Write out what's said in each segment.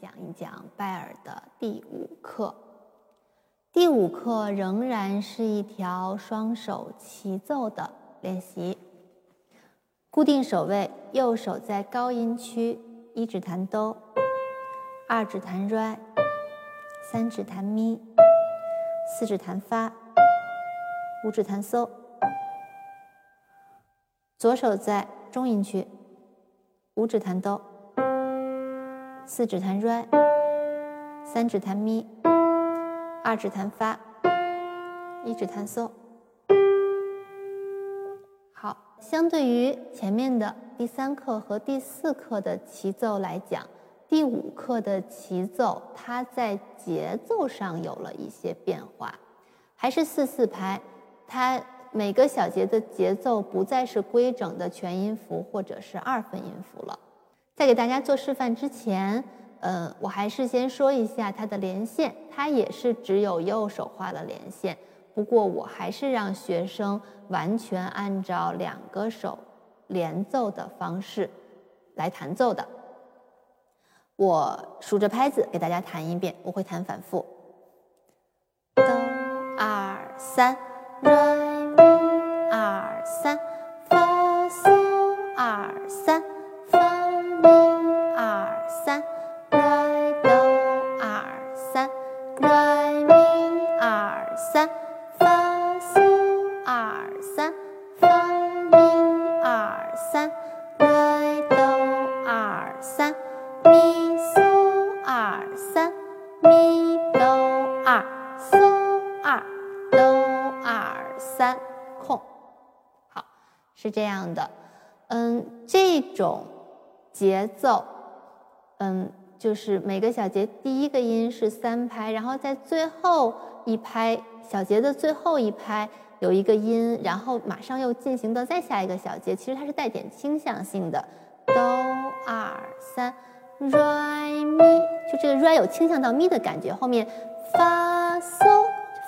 讲一讲拜尔的第五课。第五课仍然是一条双手齐奏的练习。固定手位，右手在高音区，一指弹哆，二指弹瑞，三指弹咪，四指弹发，五指弹嗦。左手在中音区，五指弹哆。四指弹瑞，三指弹咪，二指弹发，一指弹嗦。好，相对于前面的第三课和第四课的齐奏来讲，第五课的齐奏它在节奏上有了一些变化，还是四四拍，它每个小节的节奏不再是规整的全音符或者是二分音符了。在给大家做示范之前，呃，我还是先说一下它的连线，它也是只有右手画了连线。不过我还是让学生完全按照两个手连奏的方式来弹奏的。我数着拍子给大家弹一遍，我会弹反复。哆二三，三，发嗦二三，发咪二三，来哆二三，咪嗦二三，咪哆二嗦二哆二三空。好，是这样的。嗯，这种节奏，嗯。就是每个小节第一个音是三拍，然后在最后一拍小节的最后一拍有一个音，然后马上又进行到再下一个小节，其实它是带点倾向性的，哆二三，re 咪，就这个 re 有倾向到咪的感觉，后面发嗦。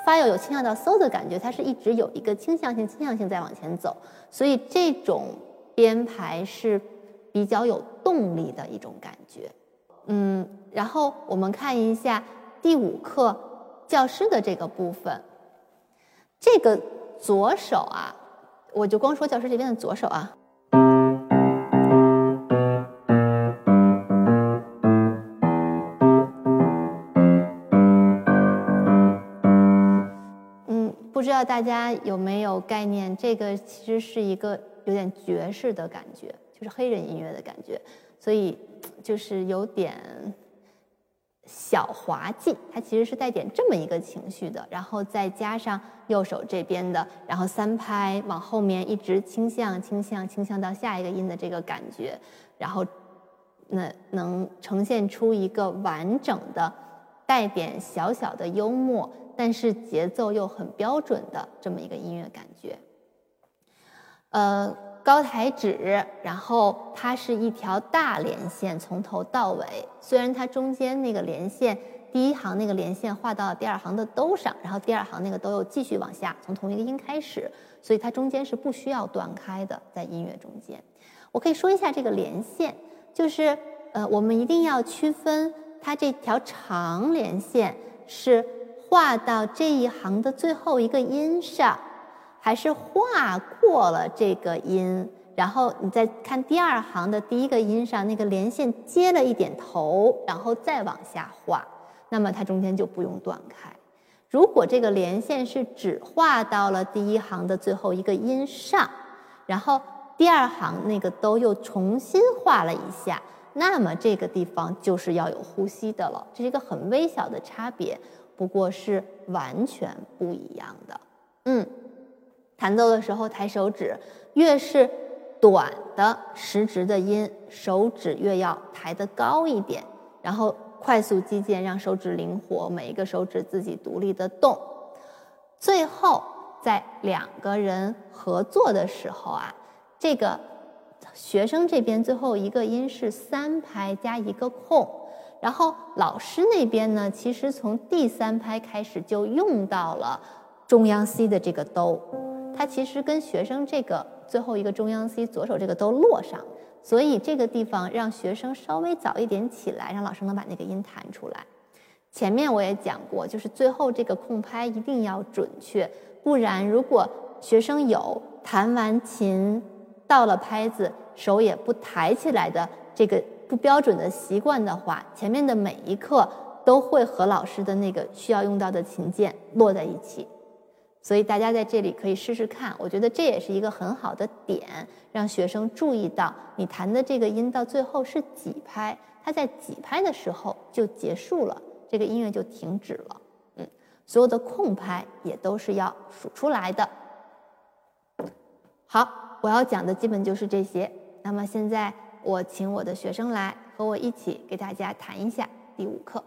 发又有倾向到嗦的感觉，它是一直有一个倾向性、倾向性在往前走，所以这种编排是比较有动力的一种感觉。嗯，然后我们看一下第五课教师的这个部分，这个左手啊，我就光说教师这边的左手啊。嗯不知道大家有没有概念？这个其实是一个有点爵士的感觉，就是黑人音乐的感觉，所以就是有点小滑稽。它其实是带点这么一个情绪的，然后再加上右手这边的，然后三拍往后面一直倾向、倾向、倾向到下一个音的这个感觉，然后那能呈现出一个完整的、带点小小的幽默。但是节奏又很标准的这么一个音乐感觉，呃，高抬指，然后它是一条大连线，从头到尾。虽然它中间那个连线，第一行那个连线画到第二行的兜上，然后第二行那个兜又继续往下，从同一个音开始，所以它中间是不需要断开的，在音乐中间。我可以说一下这个连线，就是呃，我们一定要区分它这条长连线是。画到这一行的最后一个音上，还是画过了这个音，然后你再看第二行的第一个音上那个连线接了一点头，然后再往下画，那么它中间就不用断开。如果这个连线是只画到了第一行的最后一个音上，然后第二行那个都又重新画了一下，那么这个地方就是要有呼吸的了。这是一个很微小的差别。不过是完全不一样的。嗯，弹奏的时候抬手指，越是短的实直的音，手指越要抬得高一点，然后快速击键，让手指灵活，每一个手指自己独立的动。最后在两个人合作的时候啊，这个学生这边最后一个音是三拍加一个空。然后老师那边呢，其实从第三拍开始就用到了中央 C 的这个哆，它其实跟学生这个最后一个中央 C 左手这个都落上，所以这个地方让学生稍微早一点起来，让老师能把那个音弹出来。前面我也讲过，就是最后这个空拍一定要准确，不然如果学生有弹完琴到了拍子手也不抬起来的这个不标准的习惯的话，前面的每一课都会和老师的那个需要用到的琴键落在一起。所以大家在这里可以试试看，我觉得这也是一个很好的点，让学生注意到你弹的这个音到最后是几拍，它在几拍的时候就结束了，这个音乐就停止了。嗯，所有的空拍也都是要数出来的。好，我要讲的基本就是这些。那么现在我请我的学生来和我一起给大家弹一下第五课。